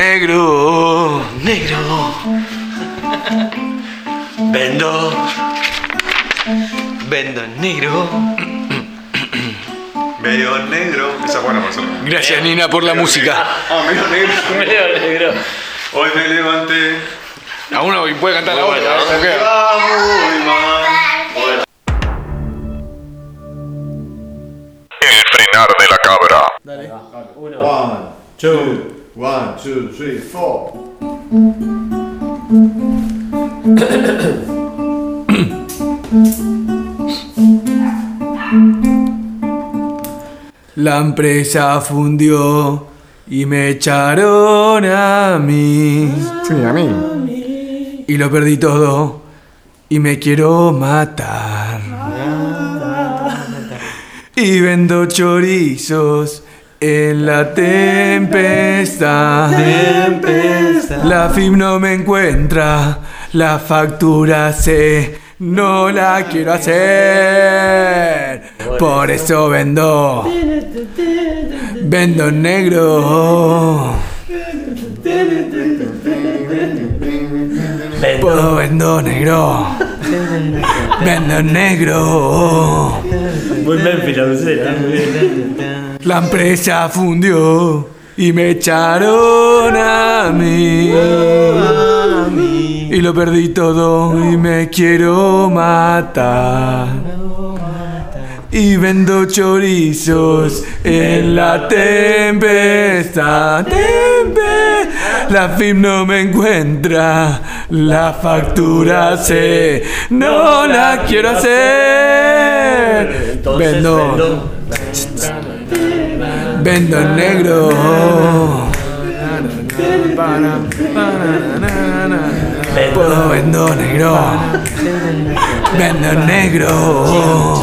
Negro, negro, vendo, vendo negro. Medio negro. Esa es buena persona. Gracias, Nina, por la música. Ah, medio negro. Medio negro. Hoy me levanté. A uno puede cantar la otra. Muy mal. El frenar de la cabra. Dale. Uno. One, two one, two, three, four. La empresa fundió y me echaron a mí. Sí, a mí. Y lo perdí todo y me quiero matar. Y vendo chorizos en la tempestad. La FIM no me encuentra, la factura sé, no la quiero hacer. Por eso vendo. Vendo en negro. Puedo vendo negro. Vendo en negro. Muy Memphis la dulcera. La empresa fundió y me echaron a mí. Y lo perdí todo y me quiero matar. Y vendo chorizos en la tempestad. Tempe- La FIM no me encuentra, la factura sé, no la quiero hacer. Entonces Vendo. vendo. Vendo en negro. Puedo vendo negro. Vendo en negro.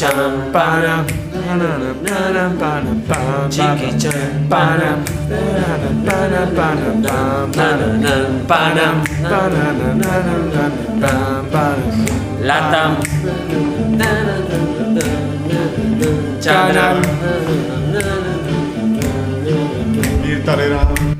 La dulcera. Chiqui chan. Chan. Panam. Latam. Chanam. Mirtarera.